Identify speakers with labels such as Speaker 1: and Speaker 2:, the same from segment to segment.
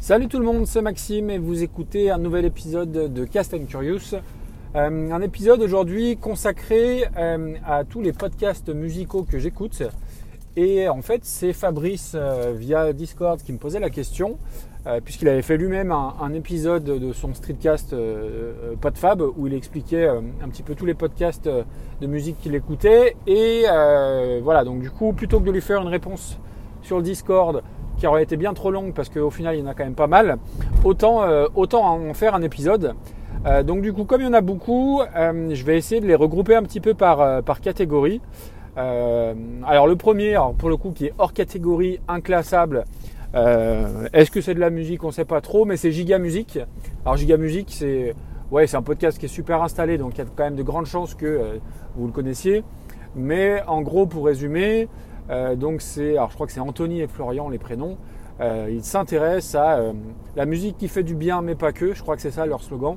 Speaker 1: Salut tout le monde, c'est Maxime et vous écoutez un nouvel épisode de Cast and Curious. Euh, un épisode aujourd'hui consacré euh, à tous les podcasts musicaux que j'écoute. Et en fait, c'est Fabrice euh, via Discord qui me posait la question, puisqu'il avait fait lui-même un, épisode de son streetcast PodFab où il expliquait un petit peu tous les podcasts de musique qu'il écoutait. Et voilà, donc du coup, plutôt que de lui faire une réponse sur le Discord qui aurait été bien trop longue parce qu'au final il y en a quand même pas mal, autant, euh, autant en faire un épisode. Euh, donc du coup, comme il y en a beaucoup, euh, je vais essayer de les regrouper un petit peu par, par catégorie. alors le premier, pour le coup, qui est hors catégorie, inclassable. Est-ce que c'est de la musique? On ne sait pas trop, mais c'est Giga Musique. Alors Giga Musique, c'est ouais, c'est un podcast qui est super installé, donc il y a quand même de grandes chances que vous le connaissiez. Mais en gros, pour résumer, euh, donc c'est, alors je crois que c'est Anthony et Florian les prénoms. Euh, ils s'intéressent à euh, la musique qui fait du bien, mais pas que. Je crois que c'est ça leur slogan.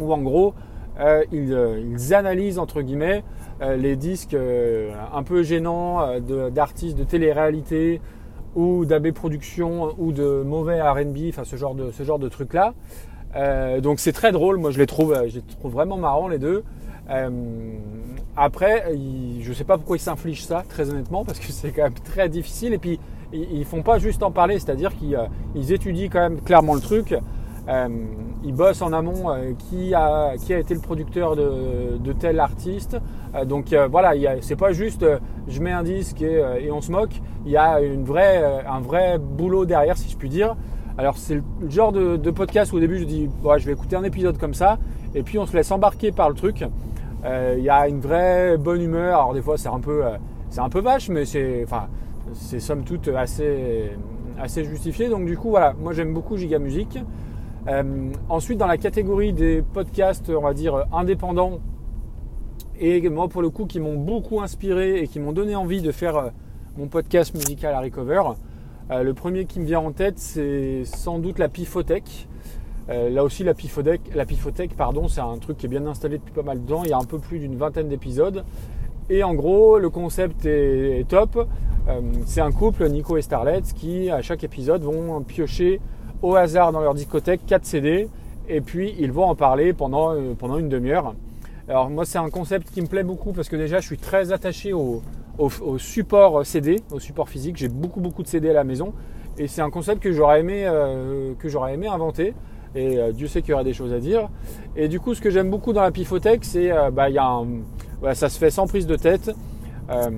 Speaker 1: Ou en gros, ils, analysent entre guillemets les disques un peu gênants d'artistes de, télé-réalité ou d'AB Productions ou de mauvais R&B, enfin ce genre de ce genre de trucs là. donc c'est très drôle. Moi je les trouve, je les trouve vraiment marrants les deux. Euh, après, je ne sais pas pourquoi ils s'infligent ça, très honnêtement, parce que c'est quand même très difficile. Et puis, ils ne font pas juste en parler, c'est-à-dire qu'ils euh, étudient quand même clairement le truc. Euh, ils bossent en amont qui, a, qui a été le producteur de, tel artiste. donc voilà, c'est pas juste je mets un disque et, on se moque. Il y a une vraie, un vrai boulot derrière, si je puis dire. Alors c'est le genre de, podcast où au début je dis je vais écouter un épisode comme ça, et puis on se laisse embarquer par le truc. Euh, il y a une vraie bonne humeur. Alors des fois c'est un peu, euh, c'est un peu vache, mais c'est, enfin, c'est somme toute assez, assez justifié. Donc du coup voilà, moi j'aime beaucoup Giga Music. Euh, ensuite dans la catégorie des podcasts, on va dire indépendants, et moi pour le coup qui m'ont beaucoup inspiré et qui m'ont donné envie de faire mon podcast musical à Recover. le premier qui me vient en tête, c'est sans doute la Pifothèque. Euh, là aussi, la Pifothèque, la pardon, c'est un truc qui est bien installé depuis pas mal de temps. Il y a un peu plus d'une vingtaine d'épisodes. Et en gros, le concept est, top. Euh, c'est un couple, Nico et Starlet, qui à chaque épisode vont piocher au hasard dans leur discothèque 4 CD et puis ils vont en parler pendant, euh, pendant une demi-heure. Alors moi c'est un concept qui me plaît beaucoup parce que déjà je suis très attaché au, support CD, au support physique. J'ai beaucoup beaucoup de CD à la maison et c'est un concept que que j'aurais aimé inventer et euh, Dieu sait qu'il y aura des choses à dire. Et du coup, ce que j'aime beaucoup dans la Pifothèque, c'est euh, bah, ça se fait sans prise de tête. Euh,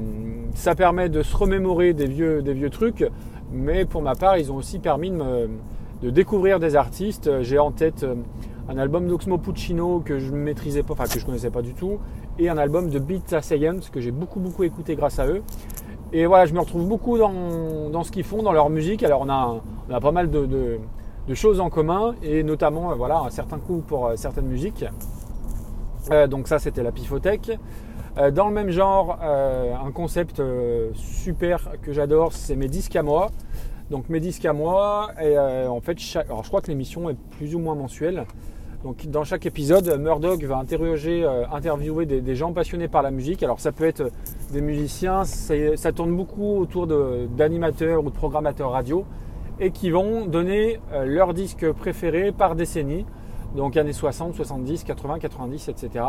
Speaker 1: ça permet de se remémorer des vieux, des vieux trucs, mais pour ma part, ils ont aussi permis de, découvrir des artistes. J'ai en tête un album d'Oxmo Puccino que je maîtrisais pas, enfin que je connaissais pas du tout, et un album de Beat Science que j'ai beaucoup beaucoup écouté grâce à eux. Et voilà, je me retrouve beaucoup dans, dans ce qu'ils font, dans leur musique. Alors on a, on a pas mal de de choses en commun et notamment euh, voilà un certain coût pour euh, certaines musiques. Euh, donc ça c'était la Pifothèque. dans le même genre, un concept super que j'adore, c'est mes disques à moi. Donc mes disques à moi, en fait, je crois que l'émission est plus ou moins mensuelle. Donc dans chaque épisode, Murdoch va interroger, interviewer des, gens passionnés par la musique. Alors ça peut être des musiciens, ça tourne beaucoup autour d'animateurs ou de programmateurs radio et qui vont donner euh, leur disque préféré par décennie, donc années 60, 70, 80, 90, etc.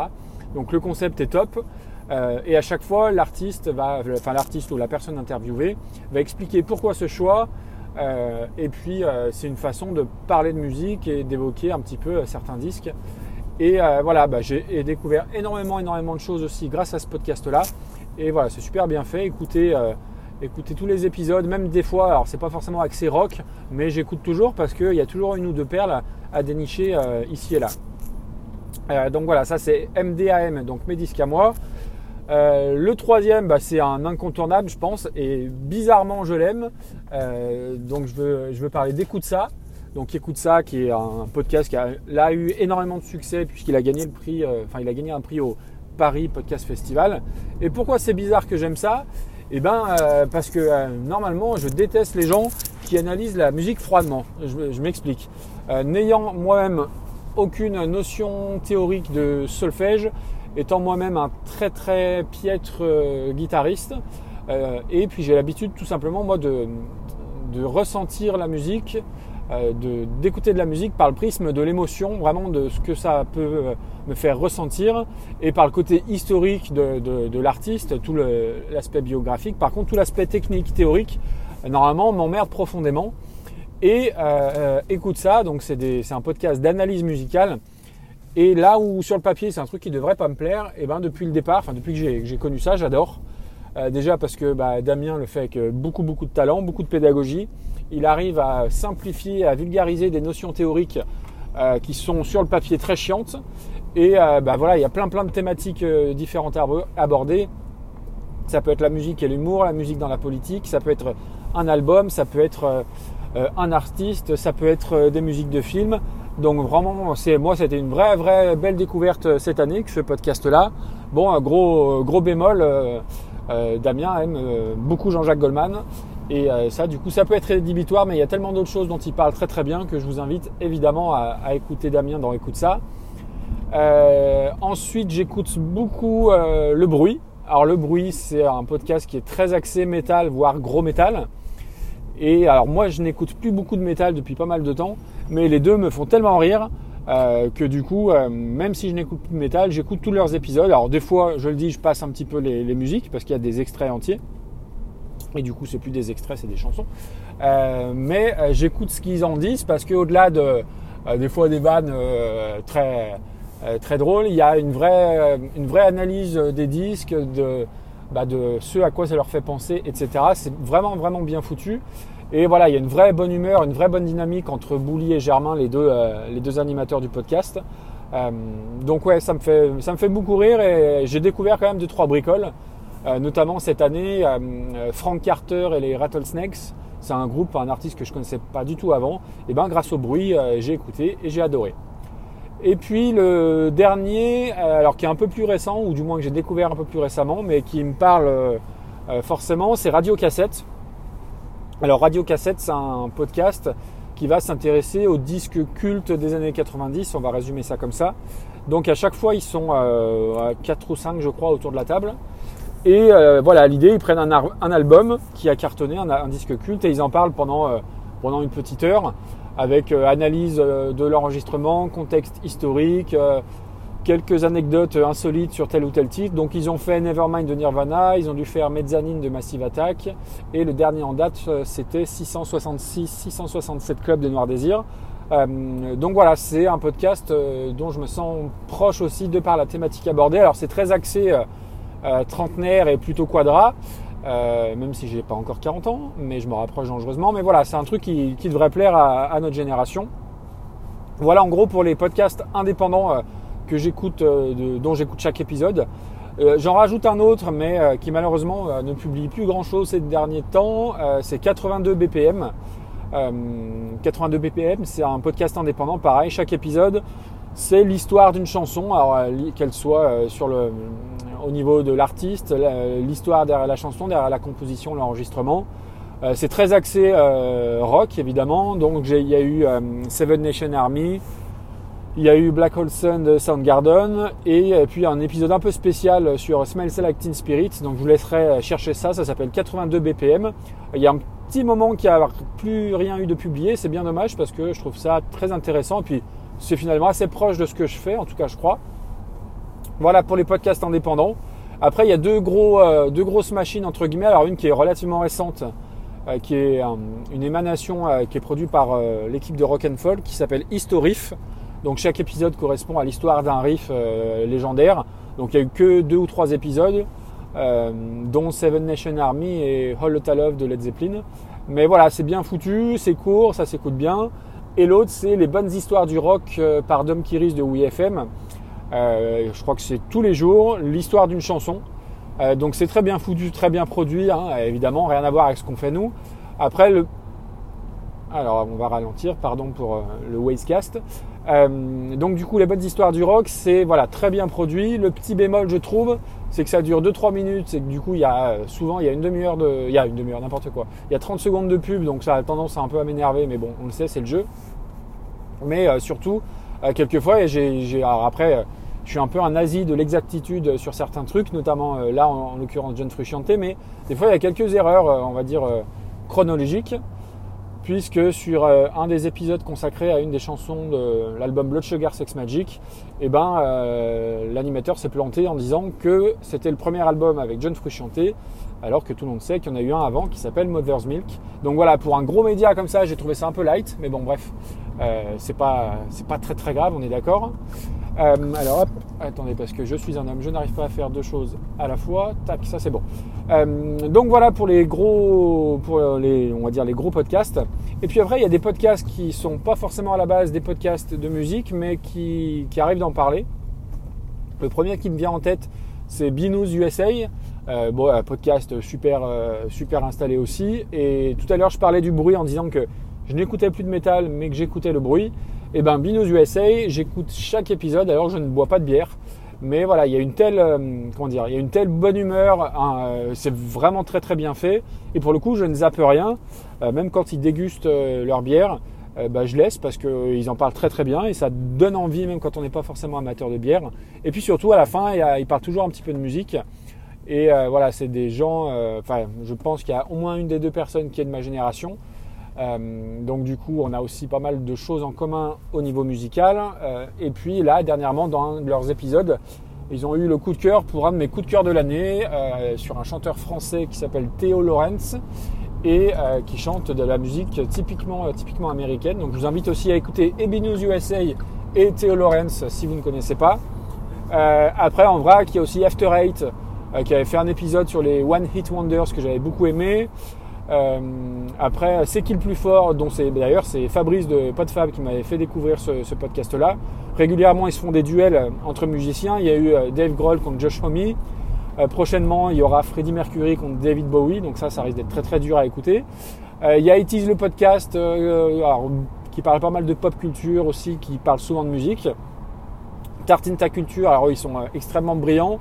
Speaker 1: Donc le concept est top. Euh, et à chaque fois, l'artiste va, enfin l'artiste ou la personne interviewée va expliquer pourquoi ce choix. Euh, et puis c'est une façon de parler de musique et d'évoquer un petit peu certains disques. Et voilà, bah, j'ai découvert énormément, énormément de choses aussi grâce à ce podcast-là. Et voilà, c'est super bien fait. Écoutez, écouter tous les épisodes, même des fois, alors c'est pas forcément axé rock, mais j'écoute toujours parce qu'il y a toujours une ou deux perles à, dénicher euh, ici et là. Euh, donc voilà, ça c'est MDAM, donc mes disques à moi. Euh, le troisième, bah, c'est un incontournable, je pense, et bizarrement je l'aime. donc je veux, parler d'Écoute ça. Donc Écoute ça, qui est un podcast qui a eu énormément de succès puisqu'il a gagné le prix, enfin il a gagné un prix au Paris Podcast Festival. Et pourquoi c'est bizarre que j'aime ça? Eh ben, euh, parce que euh, normalement, je déteste les gens qui analysent la musique froidement. Je, m'explique. Euh, n'ayant moi-même aucune notion théorique de solfège, étant moi-même un très très piètre guitariste, et puis j'ai l'habitude tout simplement moi de, ressentir la musique, d'écouter de, la musique par le prisme de l'émotion, vraiment de ce que ça peut euh, me faire ressentir, et par le côté historique de, de, l'artiste, tout l'aspect biographique. Par contre, tout l'aspect technique, théorique, euh, normalement, m'emmerde profondément. Et écoute ça, donc c'est un podcast d'analyse musicale. Et là où sur le papier c'est un truc qui devrait pas me plaire, et ben depuis le départ, enfin depuis que j'ai connu ça, j'adore. déjà parce que bah, Damien le fait avec beaucoup beaucoup de talent, beaucoup de pédagogie il arrive à simplifier, à vulgariser des notions théoriques euh, qui sont sur le papier très chiantes. Et euh, bah voilà, il y a plein plein de thématiques euh, différentes à aborder. Ça peut être la musique et l'humour, la musique dans la politique, ça peut être un album, ça peut être un artiste, ça peut être des musiques de films. Donc vraiment, c'est moi, c'était une vraie vraie belle découverte cette année que ce podcast-là. Bon, un gros gros bémol. Damien aime beaucoup Jean-Jacques Goldman et euh, ça, du coup, ça peut être rédhibitoire, mais il y a tellement d'autres choses dont il parle très très bien que je vous invite évidemment à, écouter Damien dans Écoute ça. Euh, ensuite, j'écoute beaucoup euh, Le Bruit. Alors, Le Bruit, c'est un podcast qui est très axé métal, voire gros métal. Et alors, moi, je n'écoute plus beaucoup de métal depuis pas mal de temps, mais les deux me font tellement rire que du coup, même si je n'écoute plus de métal, j'écoute tous leurs épisodes. Alors, des fois, je le dis, je passe un petit peu les musiques parce qu'il y a des extraits entiers. Et du coup, c'est plus des extraits, c'est des chansons. Euh, mais euh, j'écoute ce qu'ils en disent parce qu'au-delà de euh, des fois des vannes très très drôles, il y a une vraie une vraie analyse des disques, de bah, ce à quoi ça leur fait penser, etc. C'est vraiment vraiment bien foutu. Et voilà, il y a une vraie bonne humeur, une vraie bonne dynamique entre Bouli et Germain, les deux les deux animateurs du podcast. donc ouais, ça me fait ça me fait beaucoup rire et j'ai découvert quand même deux trois bricoles. Euh, notamment cette année, euh, euh, Frank Carter et les Rattlesnakes, c'est un groupe, un artiste que je ne connaissais pas du tout avant. Et ben grâce au bruit, j'ai écouté et j'ai adoré. Et puis le dernier, alors qui est un peu plus récent, ou du moins que j'ai découvert un peu plus récemment, mais qui me parle forcément, c'est Radio Cassette. Alors Radio Cassette, c'est un podcast qui va s'intéresser aux disques cultes des années 90, on va résumer ça comme ça. Donc à chaque fois, ils sont à 4 ou 5, je crois, autour de la table. Et euh, voilà, l'idée, ils prennent un, album qui a cartonné, un, disque culte, et ils en parlent pendant, euh, pendant une petite heure, avec euh, analyse de l'enregistrement, contexte historique, quelques anecdotes insolites sur tel ou tel titre. Donc ils ont fait Nevermind de Nirvana, ils ont dû faire Mezzanine de Massive Attack, et le dernier en date, c'était 666-667 Club de Noir Désir. donc voilà, c'est un podcast dont je me sens proche aussi de par la thématique abordée. Alors c'est très axé euh, trentenaire et plutôt quadra. Euh, même si j'ai pas encore 40 ans, mais je me rapproche dangereusement. Mais voilà, c'est un truc qui, devrait plaire à, notre génération. Voilà en gros pour les podcasts indépendants euh, que j'écoute, dont j'écoute chaque épisode. J'en rajoute un autre, mais qui malheureusement ne publie plus grand chose ces derniers temps. c'est 82 BPM. 82 BPM, c'est un podcast indépendant, pareil. Chaque épisode, c'est l'histoire d'une chanson, qu'elle soit sur le, au niveau de l'artiste, l'histoire derrière la chanson, derrière la composition, l'enregistrement. Euh, c'est très axé euh, rock évidemment, donc il y a eu euh, Seven Nation Army, il y a eu Black Hole Sun de Soundgarden. Et, puis un épisode un peu spécial sur Smell Like Teen Spirit, donc je vous laisserai chercher ça, ça s'appelle 82 BPM. Il y a un petit moment qui a plus rien eu de publié, c'est bien dommage parce que je trouve ça très intéressant. Et puis c'est finalement assez proche de ce que je fais, en tout cas je crois. Voilà pour les podcasts indépendants. Après, il y a deux, gros, euh, deux grosses machines, entre guillemets. Alors, une qui est relativement récente, euh, qui est euh, une émanation qui est produite par l'équipe de Rock and Folk, qui s'appelle Historif. Donc, chaque épisode correspond à l'histoire d'un riff légendaire. Donc, il n'y a eu que deux ou trois épisodes, dont Seven Nation Army et All the Love de Led Zeppelin. Mais voilà, c'est bien foutu, c'est court, ça s'écoute bien. Et l'autre, c'est les bonnes histoires du rock par Dom Kiris de WeFM. Euh, je crois que c'est tous les jours l'histoire d'une chanson. Euh, donc c'est très bien foutu, très bien produit, hein, évidemment, rien à voir avec ce qu'on fait nous. Après, le... alors on va ralentir, pardon pour euh, le Wastecast. donc du coup, les bonnes histoires du rock, c'est voilà très bien produit. Le petit bémol, je trouve, c'est que ça dure 2-3 minutes, c'est que du coup, il y a souvent il y a une demi-heure de, il y a une demi-heure n'importe quoi. Il y a 30 secondes de pub, donc ça a tendance à un peu à m'énerver, mais bon, on le sait, c'est le jeu. Mais surtout, euh, quelquefois. Et après, euh, je suis un peu un nazi de l'exactitude sur certains trucs, notamment euh, là en, l'occurrence John Frusciante, mais des fois il y a quelques erreurs, on va dire chronologiques. puisque sur euh, un des épisodes consacrés à une des chansons de l'album Blood Sugar Sex Magic, eh ben, euh, l'animateur s'est planté en disant que c'était le premier album avec John Frusciante, alors que tout le monde sait qu'il y en a eu un avant qui s'appelle Mother's Milk. Donc voilà, pour un gros média comme ça, j'ai trouvé ça un peu light, mais bon bref, euh, c'est pas, pas très très grave, on est d'accord. Euh, alors attendez, parce que je suis un homme, je n'arrive pas à faire deux choses à la fois. Tac, ça c'est bon. Euh, donc voilà pour les gros, pour les, on va dire les gros podcasts. Et puis après, il y a des podcasts qui sont pas forcément à la base des podcasts de musique, mais qui, qui arrivent d'en parler. Le premier qui me vient en tête, c'est Binous USA. Euh, bon, podcast super, super installé aussi. Et tout à l'heure, je parlais du bruit en disant que je n'écoutais plus de métal, mais que j'écoutais le bruit. Et eh ben Binous USA, j'écoute chaque épisode alors je ne bois pas de bière. Mais voilà, il y a une telle, euh, comment dire, il y a une telle bonne humeur, hein, euh, c'est vraiment très très bien fait. Et pour le coup, je ne zappe rien, euh, même quand ils dégustent leur bière, bah, je laisse parce qu'ils en parlent très très bien et ça donne envie même quand on n'est pas forcément amateur de bière. Et puis surtout à la fin, ils parlent toujours un petit peu de musique. Et voilà, c'est des gens, enfin, je pense qu'il y a au moins une des deux personnes qui est de ma génération. Euh, donc du coup, on a aussi pas mal de choses en commun au niveau musical. Euh, et puis là, dernièrement, dans leurs épisodes, ils ont eu le coup de cœur pour un de mes coups de cœur de l'année euh, sur un chanteur français qui s'appelle Theo Lawrence et qui chante de la musique typiquement, typiquement américaine. Donc je vous invite aussi à écouter Ebi News USA et Theo Lawrence si vous ne connaissez pas. après, en vrac, il y a aussi After Eight qui avait fait un épisode sur les One Hit Wonders que j'avais beaucoup aimé. Euh, après, c'est qui le plus fort c'est d'ailleurs c'est Fabrice de Podfab qui m'avait fait découvrir ce, podcast-là. Régulièrement, ils se font des duels entre musiciens. Il y a eu euh, Dave Grohl contre Josh Homme. Euh, prochainement, il y aura Freddie Mercury contre David Bowie. Donc ça, ça risque d'être très très dur à écouter. il y a It Is le podcast qui parle pas mal de pop culture aussi, qui parle souvent de musique. Tartine ta culture. Alors ils sont extrêmement brillants.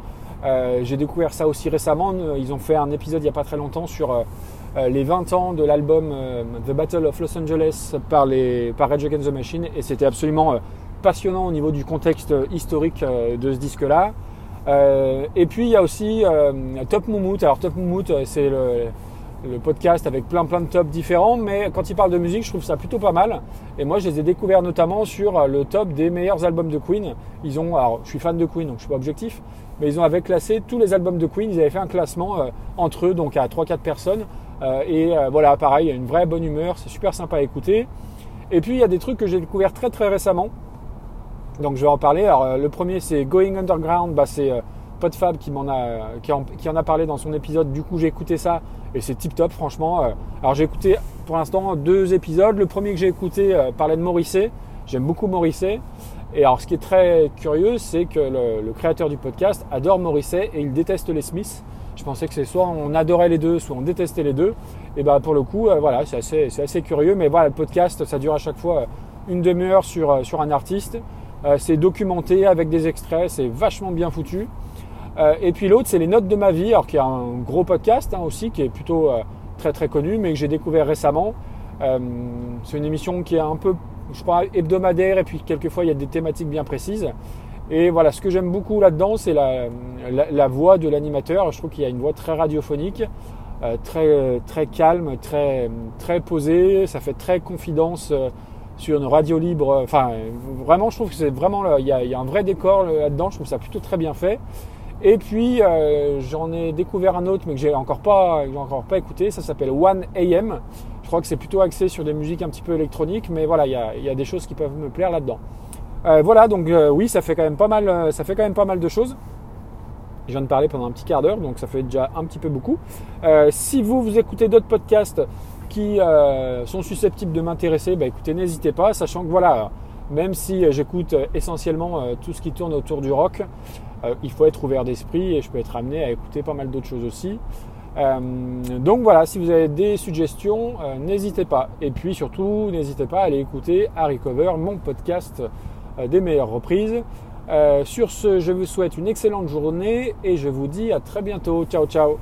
Speaker 1: J'ai découvert ça aussi récemment. Ils ont fait un épisode il n'y a pas très longtemps sur euh, les 20 ans de l'album euh, The Battle of Los Angeles par, les, par Rage Against the Machine et c'était absolument euh, passionnant au niveau du contexte historique de ce disque-là. et puis il y a aussi Top Moumout. Alors Top Moumout, c'est le, podcast avec plein plein de tops différents, mais quand ils parlent de musique, je trouve ça plutôt pas mal. Et moi, je les ai découverts notamment sur le top des meilleurs albums de Queen. Ils ont, alors je suis fan de Queen, donc je suis pas objectif, mais ils ont avec classé tous les albums de Queen. Ils avaient fait un classement entre eux, donc à 3-4 personnes. Euh, et euh, voilà, pareil, il y a une vraie bonne humeur, c'est super sympa à écouter. Et puis il y a des trucs que j'ai découvert très très récemment. Donc je vais en parler. Alors euh, le premier c'est Going Underground, bah, c'est Podfab qui a qui en, a parlé dans son épisode. Du coup j'ai écouté ça et c'est tip top franchement. Alors j'ai écouté pour l'instant deux épisodes. Le premier que j'ai écouté parlait de Morisset. J'aime beaucoup Morisset. Et alors ce qui est très curieux, c'est que le, le, créateur du podcast adore Morisset et il déteste les Smiths. Je pensais que c'est soit on adorait les deux, soit on détestait les deux. Et bah pour le coup, euh, voilà, c'est assez, assez, curieux. Mais voilà, le podcast, ça dure à chaque fois euh, une demi-heure sur, euh, sur un artiste. c'est documenté avec des extraits, c'est vachement bien foutu. et puis l'autre, c'est les notes de ma vie, alors qui est un gros podcast hein, aussi, qui est plutôt très très connu, mais que j'ai découvert récemment. c'est une émission qui est un peu, je crois, hebdomadaire, et puis quelquefois il y a des thématiques bien précises. Et voilà, ce que j'aime beaucoup là-dedans, c'est la, voix de l'animateur. Je trouve qu'il y a une voix très radiophonique, euh, très, très calme, très, très posée. Ça fait très confidence euh, sur une radio libre. Enfin, vraiment, je trouve que c'est vraiment, il y, a, un vrai décor là-dedans. Je trouve ça plutôt très bien fait. Et puis, euh, j'en ai découvert un autre, mais que j'ai encore pas, encore pas écouté. Ça s'appelle One AM. Je crois que c'est plutôt axé sur des musiques un petit peu électroniques, mais voilà, il y a, il y a des choses qui peuvent me plaire là-dedans. Euh, voilà, donc euh, oui, ça fait quand même pas mal, euh, ça fait quand même mal de choses. Je viens de parler pendant un petit quart d'heure, donc ça fait déjà un petit peu beaucoup. si vous vous écoutez d'autres podcasts qui sont susceptibles de m'intéresser, bah, écoutez, n'hésitez pas, sachant que voilà, même si j'écoute essentiellement tout ce qui tourne autour du rock, il faut être ouvert d'esprit et je peux être amené à écouter pas mal d'autres choses aussi. donc voilà, si vous avez des suggestions, n'hésitez pas. Et puis surtout, n'hésitez pas à aller écouter Harry Cover, mon podcast des meilleures reprises. Euh, sur ce, je vous souhaite une excellente journée et je vous dis à très bientôt. Ciao, ciao